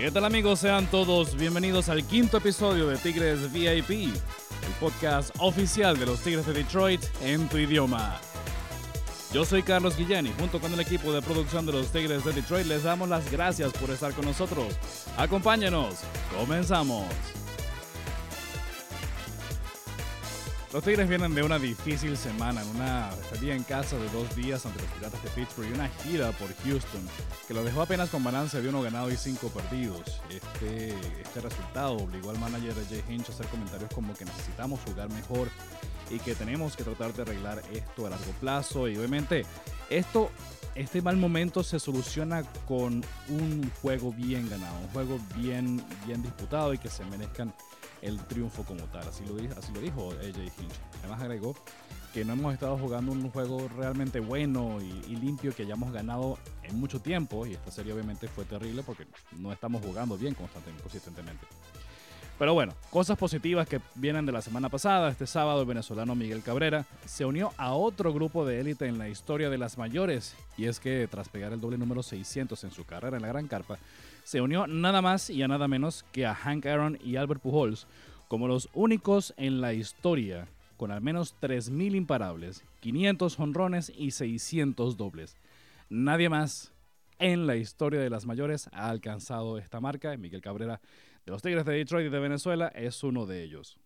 ¿Qué tal amigos? Sean todos bienvenidos al quinto episodio de Tigres VIP, el podcast oficial de los Tigres de Detroit en tu idioma. Yo soy Carlos Guillén y junto con el equipo de producción de los Tigres de Detroit les damos las gracias por estar con nosotros. Acompáñenos, comenzamos. Los Tigres vienen de una difícil semana, en una estadía en casa de dos días ante los Piratas de Pittsburgh y una gira por Houston, que lo dejó apenas con balance de uno ganado y cinco perdidos. Este, este resultado obligó al manager Jay Hinch a hacer comentarios como que necesitamos jugar mejor y que tenemos que tratar de arreglar esto a largo plazo. Y obviamente esto, este mal momento se soluciona con un juego bien ganado, un juego bien, bien disputado y que se merezcan el triunfo como tal. Así lo, dijo, así AJ Hinch. Además agregó que no hemos estado jugando un juego realmente bueno y, limpio que hayamos ganado en mucho tiempo. Y esta serie obviamente fue terrible porque no estamos jugando bien consistentemente. Pero bueno, cosas positivas que vienen de la semana pasada. Este sábado el venezolano Miguel Cabrera se unió a otro grupo de élite en la historia de las mayores. Y es que tras pegar el doble número 600 en su carrera en la Gran Carpa, se unió nada más y a nada menos que a Hank Aaron y Albert Pujols como los únicos en la historia con al menos 3.000 imparables, 500 honrones y 600 dobles. Nadie más en la historia de las mayores ha alcanzado esta marca. Miguel Cabrera de los Tigres de Detroit y de Venezuela es uno de ellos.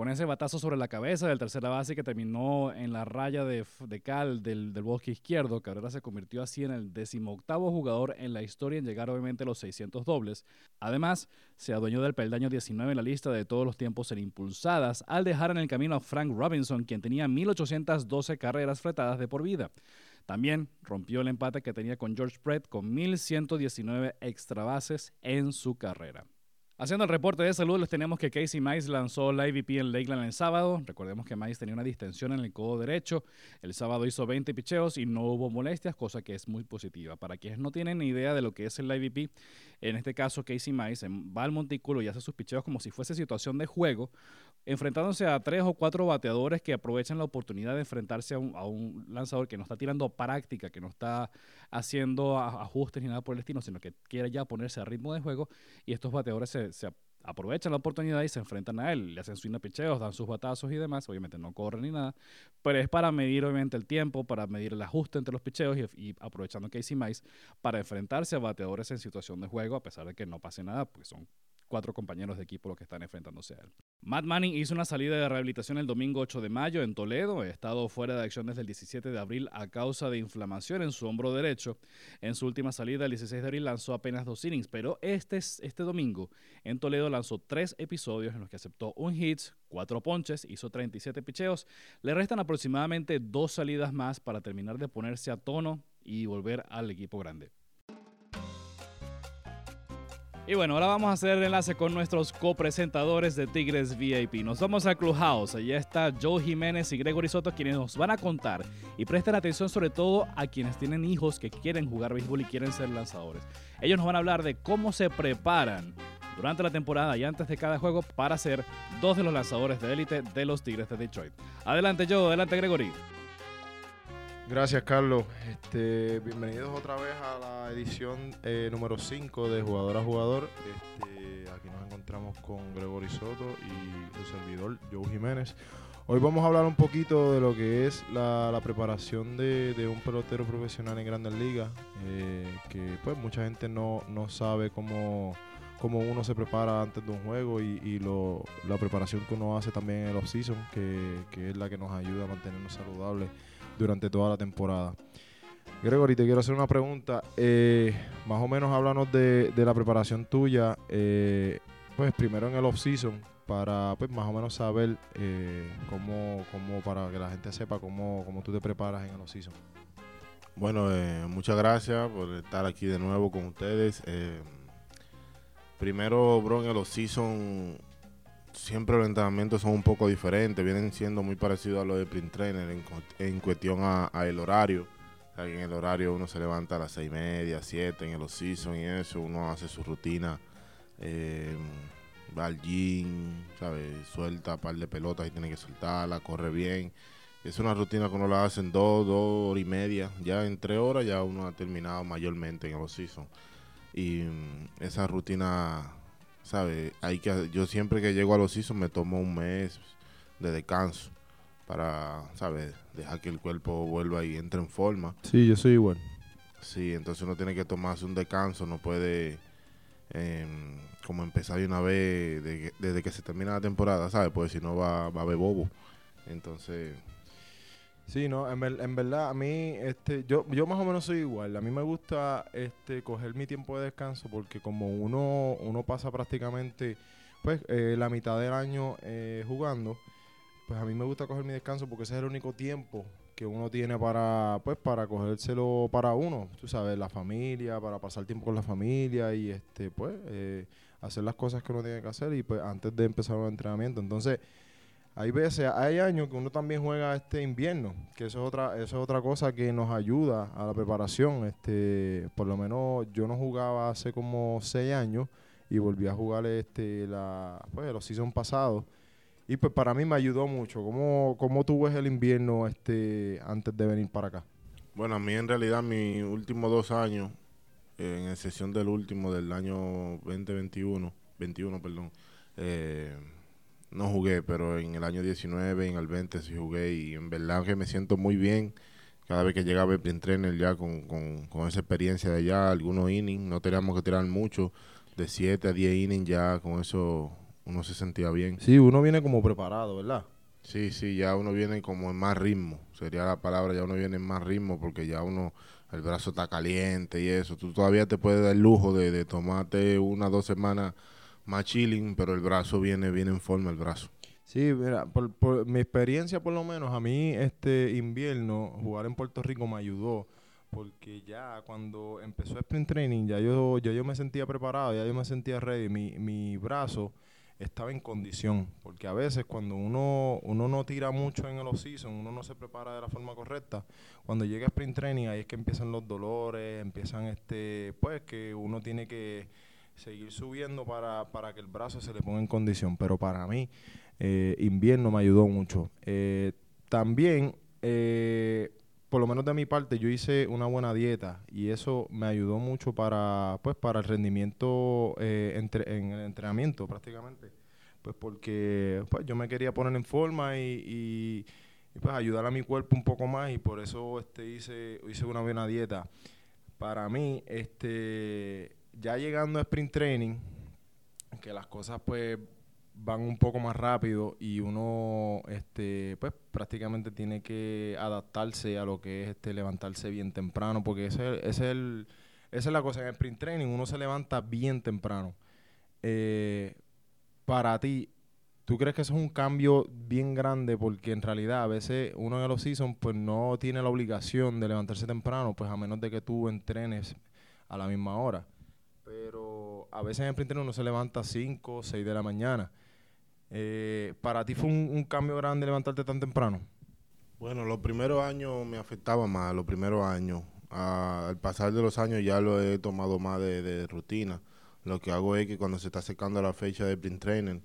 Con ese batazo sobre la cabeza del tercera base que terminó en la raya de, cal del, bosque izquierdo, Cabrera se convirtió así en el decimoctavo jugador en la historia en llegar obviamente a los 600 dobles. Además, se adueñó del peldaño 19 en la lista de todos los tiempos en impulsadas al dejar en el camino a Frank Robinson, quien tenía 1812 carreras fletadas de por vida. También rompió el empate que tenía con George Brett con 1119 extra bases en su carrera. Haciendo el reporte de salud, les tenemos que Casey Mice lanzó la IVP en Lakeland el sábado. Recordemos que Mice tenía una distensión en el codo derecho. El sábado hizo 20 picheos y no hubo molestias, cosa que es muy positiva. Para quienes no tienen ni idea de lo que es el IVP, en este caso Casey Mice va al montículo y hace sus picheos como si fuese situación de juego, enfrentándose a tres o cuatro bateadores que aprovechan la oportunidad de enfrentarse a un, lanzador que no está tirando práctica, que no está haciendo ajustes ni nada por el estilo, sino que quiere ya ponerse a ritmo de juego y estos bateadores se, aprovechan la oportunidad y se enfrentan a él, le hacen swing picheos, dan sus batazos y demás, obviamente no corren ni nada, pero es para medir obviamente el tiempo, para medir el ajuste entre los picheos y, aprovechando Casey Mice para enfrentarse a bateadores en situación de juego, a pesar de que no pase nada, porque son cuatro compañeros de equipo los que están enfrentándose a él. Matt Manning hizo una salida de rehabilitación el domingo 8 de mayo en Toledo. Ha estado fuera de acción desde el 17 de abril a causa de inflamación en su hombro derecho. En su última salida, el 16 de abril, lanzó apenas dos innings, pero este, este domingo en Toledo lanzó tres episodios en los que aceptó un hit, cuatro ponches, hizo 37 picheos. Le restan aproximadamente dos salidas más para terminar de ponerse a tono y volver al equipo grande. Y bueno, ahora vamos a hacer el enlace con nuestros copresentadores de Tigres VIP. Nos vamos al Clubhouse. Allá está Joe Jiménez y Gregory Soto quienes nos van a contar y presten atención sobre todo a quienes tienen hijos que quieren jugar béisbol y quieren ser lanzadores. Ellos nos van a hablar de cómo se preparan durante la temporada y antes de cada juego para ser dos de los lanzadores de élite de los Tigres de Detroit. Adelante Joe, adelante Gregory. Gracias, Carlos. Este, bienvenidos otra vez a la edición eh, número 5 de Jugador a Jugador. Este, aquí nos encontramos con Gregory Soto y su servidor, Joe Jiménez. Hoy vamos a hablar un poquito de lo que es la, preparación de, un pelotero profesional en Grandes Ligas, eh, que pues mucha gente no, sabe cómo, cómo, uno se prepara antes de un juego y, la preparación que uno hace también en el off-season, que, que es la que nos ayuda a mantenernos saludables durante toda la temporada. Gregory, te quiero hacer una pregunta. Eh, más o menos háblanos de, la preparación tuya, eh, pues primero en el off-season, para pues más o menos saber eh, cómo, cómo, para que la gente sepa cómo, cómo tú te preparas en el off-season. Bueno, muchas gracias por estar aquí de nuevo con ustedes. primero, bro, en el off-season siempre los entrenamientos son un poco diferentes, vienen siendo muy parecidos a los de print trainer en, cuestión a, el horario. en el horario uno se levanta a las seis y media, siete en el off-season y eso, uno hace su rutina, eh, va al gym, ¿sabes? suelta un par de pelotas y tiene que soltarla, corre bien. Es una rutina que uno la hace en dos, dos horas y media. Ya en tres horas ya uno ha terminado mayormente en el off-season. y mm, esa rutina, ¿sabes? Hay que, yo siempre que llego a los seasons me tomo un mes de descanso para, ¿sabes? Dejar que el cuerpo vuelva y entre en forma. Sí, yo soy igual. Sí, entonces uno tiene que tomarse un descanso, no puede em, como empezar de una vez desde que se termina la temporada, ¿sabes? Pues si no va, va a haber bobo. Entonces... Sí, no, en, en, verdad a mí, este, yo, yo más o menos soy igual. A mí me gusta este, coger mi tiempo de descanso porque como uno, uno pasa prácticamente pues eh, la mitad del año eh, jugando, pues a mí me gusta coger mi descanso porque ese es el único tiempo que uno tiene para, pues, para cogérselo para uno, tú sabes, la familia, para pasar tiempo con la familia y este, pues, eh, hacer las cosas que uno tiene que hacer y pues antes de empezar un entrenamiento. Entonces, hay veces, hay años que uno también juega este invierno, que eso es otra, eso es otra cosa que nos ayuda a la preparación. Este, por lo menos yo no jugaba hace como seis años y volví a jugar este la, pues, los season pasados y pues para mí me ayudó mucho. ¿Cómo, cómo tú ves el invierno este antes de venir para acá? Bueno, a mí en realidad mis últimos dos años, en excepción del último del año 2021, 21, perdón, eh, no jugué, pero en el año 19 en el 20 sí jugué y en verdad que me siento muy bien cada vez que llegaba el trainer ya con, con, con, esa experiencia de allá, algunos innings, no teníamos que tirar mucho, de 7 a 10 innings ya con eso uno se sentía bien. Sí, uno viene como preparado, ¿verdad? Sí, sí, ya uno viene como en más ritmo, sería la palabra, ya uno viene en más ritmo porque ya uno, el brazo está caliente y eso. Tú todavía te puedes dar el lujo de, de tomarte una dos semanas más chilling, pero el brazo viene, viene en forma el brazo. Sí, mira, por, por mi experiencia por lo menos, a mí este invierno jugar en Puerto Rico me ayudó porque ya cuando empezó el sprint training ya yo, ya yo me sentía preparado, ya yo me sentía ready, mi, mi brazo estaba en condición, porque a veces cuando uno, uno no tira mucho en el off-season, uno no se prepara de la forma correcta, cuando llega sprint training ahí es que empiezan los dolores, empiezan este, pues que uno tiene que seguir subiendo para, para que el brazo se le ponga en condición, pero para mí eh, invierno me ayudó mucho. Eh, también eh, por lo menos de mi parte, yo hice una buena dieta y eso me ayudó mucho para, pues, para el rendimiento eh, entre, en el entrenamiento prácticamente. Pues porque pues, yo me quería poner en forma y, pues ayudar a mi cuerpo un poco más y por eso este hice, hice una buena dieta. Para mí, este, ya llegando a sprint training, que las cosas pues van un poco más rápido y uno este pues prácticamente tiene que adaptarse a lo que es este levantarse bien temprano porque ese, es el, esa es la cosa en el sprint training uno se levanta bien temprano eh, para ti ¿Tú crees que eso es un cambio bien grande? Porque en realidad a veces uno en los season pues no tiene la obligación de levantarse temprano, pues a menos de que tú entrenes a la misma hora. Pero a veces en el training uno se levanta a 5 o 6 de la mañana. Eh, ¿Para ti fue un, cambio grande levantarte tan temprano? Bueno, los primeros años me afectaba más, los primeros años. al pasar de los años ya lo he tomado más de, rutina. Lo que hago es que cuando se está secando la fecha de sprint training,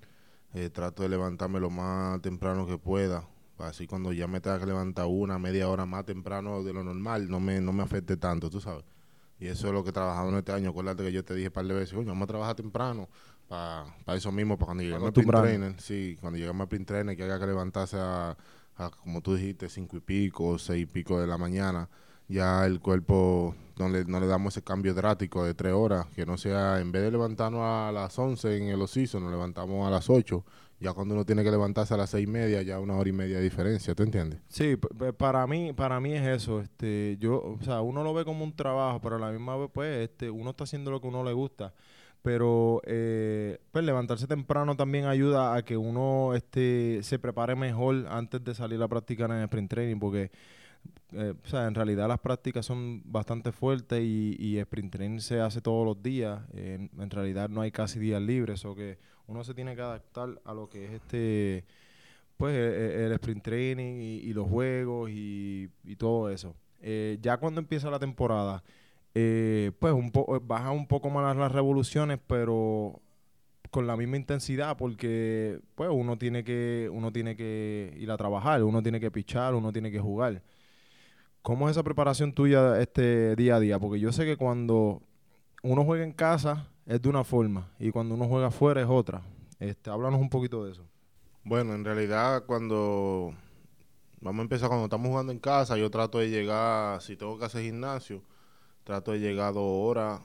eh, trato de levantarme lo más temprano que pueda. Así cuando ya me tenga que levantar una, media hora más temprano de lo normal, no me, no me afecte tanto, tú sabes. Y eso es lo que en este año. Acuérdate que yo te dije un par de veces, oye, vamos a trabajar temprano para eso mismo, para cuando lleguemos a print trainer, sí, cuando lleguemos a print trainer, que haya que levantarse a, como tú dijiste, cinco y pico, seis y pico de la mañana, ya el cuerpo no le, no le damos ese cambio drástico de tres horas, que no sea, en vez de levantarnos a las once en el ociso, nos levantamos a las ocho, ya cuando uno tiene que levantarse a las seis y media, ya una hora y media de diferencia, ¿te entiendes? Sí, para mí, para mí es eso, este, yo, o sea, uno lo ve como un trabajo, pero a la misma vez, pues, este, uno está haciendo lo que uno le gusta pero eh, pues levantarse temprano también ayuda a que uno este, se prepare mejor antes de salir a practicar en el sprint training, porque eh, o sea, en realidad las prácticas son bastante fuertes y, y sprint training se hace todos los días. en realidad no hay casi días libres, o que uno se tiene que adaptar a lo que es este pues e, e, el, sprint training y, los juegos y, y todo eso. Eh, ya cuando empieza la temporada, eh, pues un poco baja un poco más las revoluciones, pero con la misma intensidad porque pues uno tiene que uno tiene que ir a trabajar, uno tiene que pichar, uno tiene que jugar. ¿Cómo es esa preparación tuya este día a día? Porque yo sé que cuando uno juega en casa es de una forma y cuando uno juega afuera es otra. Este, háblanos un poquito de eso. Bueno, en realidad cuando vamos a empezar cuando estamos jugando en casa, yo trato de llegar, si tengo que hacer gimnasio, trato de llegar dos horas,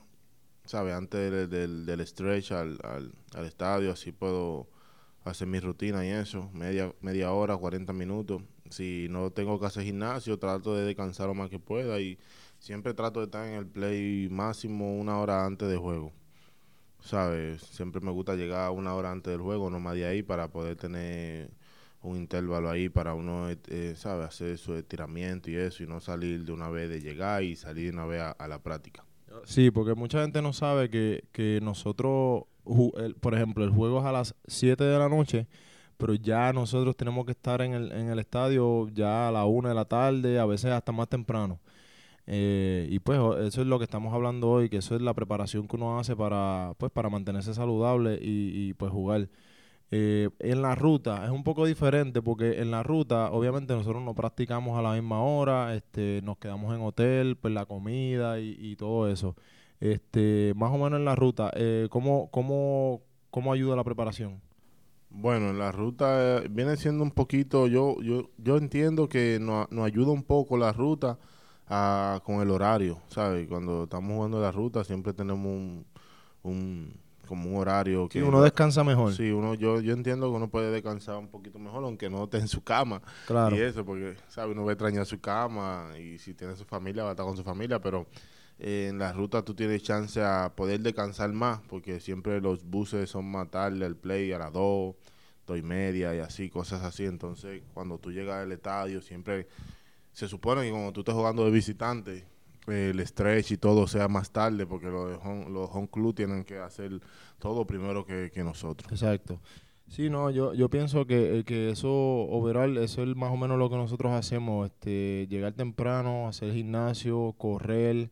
¿sabes? Antes del, stretch al, al, estadio, así puedo hacer mi rutina y eso, media, media hora, 40 minutos. Si no tengo que hacer gimnasio, trato de descansar lo más que pueda y siempre trato de estar en el play máximo una hora antes del juego. ¿Sabes? Siempre me gusta llegar una hora antes del juego, no más de ahí, para poder tener un intervalo ahí para uno, eh, ¿sabes? Hacer su estiramiento y eso, y no salir de una vez de llegar y salir de una vez a, la práctica. Sí, porque mucha gente no sabe que, que nosotros, por ejemplo, el juego es a las 7 de la noche, pero ya nosotros tenemos que estar en el, en el estadio ya a la 1 de la tarde, a veces hasta más temprano. Eh, y pues eso es lo que estamos hablando hoy, que eso es la preparación que uno hace para, pues, para mantenerse saludable y, y pues jugar. Eh, en la ruta es un poco diferente porque en la ruta obviamente nosotros no practicamos a la misma hora, este, nos quedamos en hotel, pues la comida y, todo eso. Este, más o menos en la ruta, eh, ¿cómo, cómo, cómo ayuda la preparación? Bueno, en la ruta eh, viene siendo un poquito, yo, yo, yo entiendo que nos, nos ayuda un poco la ruta con el horario, ¿sabes? Cuando estamos jugando la ruta siempre tenemos un, un como un horario que uno descansa mejor. Sí, uno yo yo entiendo que uno puede descansar un poquito mejor aunque no esté en su cama. Claro. Y eso porque sabe uno va a extrañar su cama y si tiene su familia va a estar con su familia, pero en la ruta tú tienes chance a poder descansar más porque siempre los buses son más tarde el play a las dos, dos y media y así cosas así. Entonces cuando tú llegas al estadio siempre se supone que cuando tú estás jugando de visitante, el stretch y todo sea más tarde, porque los home, los home club tienen que hacer todo primero que, nosotros. Exacto. Sí, no, yo, yo pienso que, eh, que eso, overall, eso es más o menos lo que nosotros hacemos, este, llegar temprano, hacer gimnasio, correr,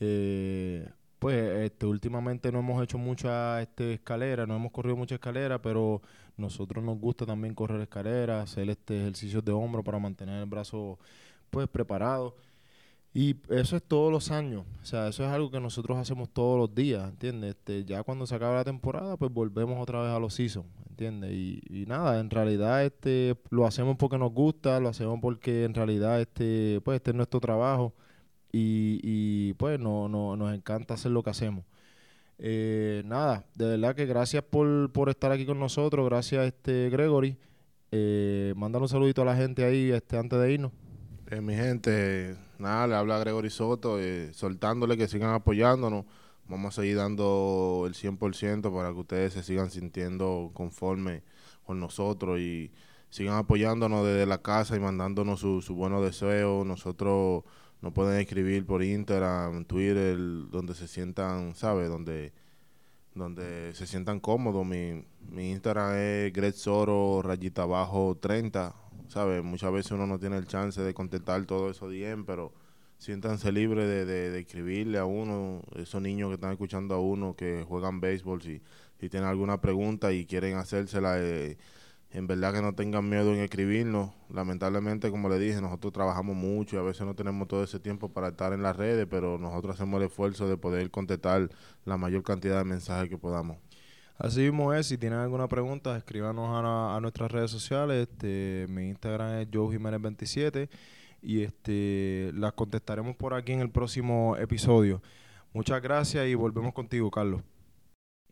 eh, pues este, últimamente no hemos hecho mucha este, escalera, no hemos corrido mucha escalera, pero nosotros nos gusta también correr escalera, hacer este ejercicios de hombro para mantener el brazo pues preparado. Y eso es todos los años, o sea, eso es algo que nosotros hacemos todos los días, ¿entiendes? Este, ya cuando se acaba la temporada, pues volvemos otra vez a los seasons, ¿entiendes? Y, y, nada, en realidad este lo hacemos porque nos gusta, lo hacemos porque en realidad este pues este es nuestro trabajo y, pues no, no, nos encanta hacer lo que hacemos. Eh, nada, de verdad que gracias por, por estar aquí con nosotros, gracias este Gregory. Eh, mándale un saludito a la gente ahí este antes de irnos. Eh, mi gente, nada, le habla Gregory Soto, eh, soltándole que sigan apoyándonos. Vamos a seguir dando el 100% para que ustedes se sigan sintiendo conforme con nosotros y sigan apoyándonos desde la casa y mandándonos sus su buenos deseos. Nosotros nos pueden escribir por Instagram, Twitter, donde se sientan, ¿sabes? Donde, donde se sientan cómodos. Mi, mi Instagram es Greg rayita abajo 30 ¿sabes? Muchas veces uno no tiene el chance de contestar todo eso bien, pero siéntanse libres de, de, escribirle a uno, esos niños que están escuchando a uno que juegan béisbol, si, si tienen alguna pregunta y quieren hacérsela, eh, en verdad que no tengan miedo en escribirnos. Lamentablemente, como le dije, nosotros trabajamos mucho y a veces no tenemos todo ese tiempo para estar en las redes, pero nosotros hacemos el esfuerzo de poder contestar la mayor cantidad de mensajes que podamos. Así mismo es, si tienen alguna pregunta, escríbanos a, nuestras redes sociales. Este, mi Instagram es Joe 27 y este las contestaremos por aquí en el próximo episodio. Muchas gracias y volvemos contigo, Carlos.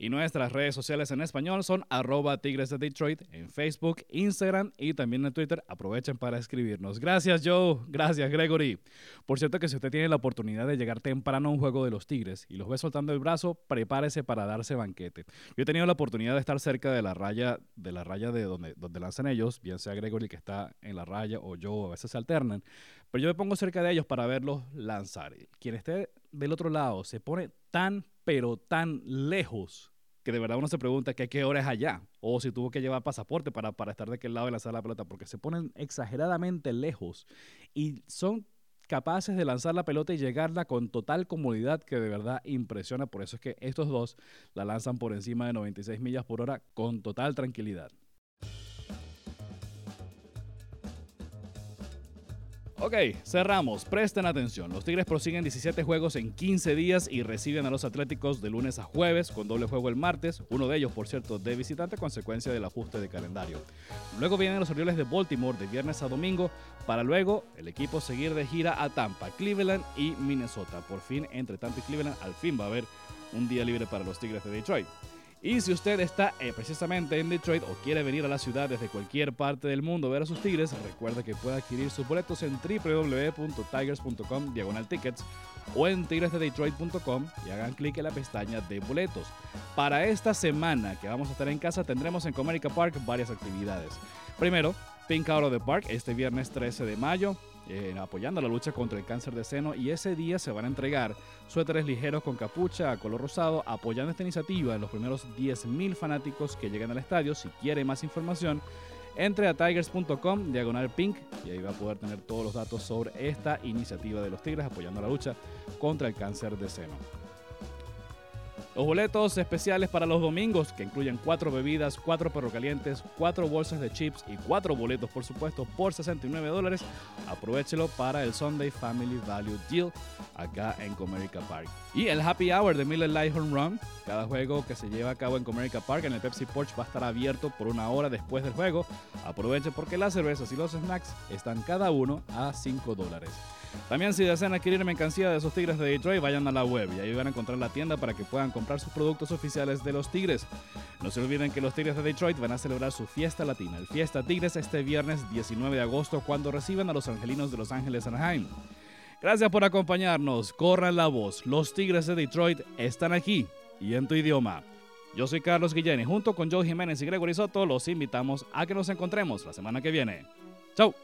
Y nuestras redes sociales en español son arroba Tigres de Detroit en Facebook, Instagram y también en Twitter. Aprovechen para escribirnos. Gracias Joe, gracias Gregory. Por cierto que si usted tiene la oportunidad de llegar temprano a un juego de los Tigres y los ve soltando el brazo, prepárese para darse banquete. Yo he tenido la oportunidad de estar cerca de la raya de la raya de donde, donde lanzan ellos, bien sea Gregory que está en la raya o yo a veces se alternan, pero yo me pongo cerca de ellos para verlos lanzar. Quien esté del otro lado se pone tan pero tan lejos que de verdad uno se pregunta qué hora es allá, o si tuvo que llevar pasaporte para, para estar de aquel lado y lanzar la pelota, porque se ponen exageradamente lejos y son capaces de lanzar la pelota y llegarla con total comodidad que de verdad impresiona. Por eso es que estos dos la lanzan por encima de 96 millas por hora con total tranquilidad. Ok, cerramos. Presten atención. Los Tigres prosiguen 17 juegos en 15 días y reciben a los Atléticos de lunes a jueves con doble juego el martes, uno de ellos, por cierto, de visitante consecuencia del ajuste de calendario. Luego vienen los Orioles de Baltimore de viernes a domingo para luego el equipo seguir de gira a Tampa, Cleveland y Minnesota. Por fin, entre Tampa y Cleveland, al fin va a haber un día libre para los Tigres de Detroit. Y si usted está eh, precisamente en Detroit o quiere venir a la ciudad desde cualquier parte del mundo a ver a sus Tigres, recuerda que puede adquirir sus boletos en www.tigers.com diagonal tickets o en tigresdedetroit.com y hagan clic en la pestaña de boletos. Para esta semana que vamos a estar en casa tendremos en Comerica Park varias actividades. Primero, Pink Out of the Park este viernes 13 de mayo. Eh, apoyando la lucha contra el cáncer de seno y ese día se van a entregar suéteres ligeros con capucha a color rosado apoyando esta iniciativa en los primeros 10.000 fanáticos que lleguen al estadio. Si quiere más información, entre a tigers.com diagonal pink y ahí va a poder tener todos los datos sobre esta iniciativa de los Tigres apoyando la lucha contra el cáncer de seno. Los boletos especiales para los domingos, que incluyen cuatro bebidas, cuatro perro calientes, cuatro bolsas de chips y cuatro boletos, por supuesto, por 69 dólares. Aprovechelo para el Sunday Family Value Deal acá en Comerica Park. Y el Happy Hour de Miller Lite Home Run. Cada juego que se lleva a cabo en Comerica Park en el Pepsi Porch va a estar abierto por una hora después del juego. Aproveche porque las cervezas y los snacks están cada uno a 5 dólares. También si desean adquirir mercancía de esos Tigres de Detroit, vayan a la web y ahí van a encontrar la tienda para que puedan comprar sus productos oficiales de los Tigres. No se olviden que los Tigres de Detroit van a celebrar su fiesta latina, el Fiesta Tigres, este viernes 19 de agosto cuando reciban a los angelinos de Los Ángeles Anaheim. Gracias por acompañarnos, corran la voz, los Tigres de Detroit están aquí y en tu idioma. Yo soy Carlos Guillén y junto con Joe Jiménez y Gregory Soto los invitamos a que nos encontremos la semana que viene. ¡Chao!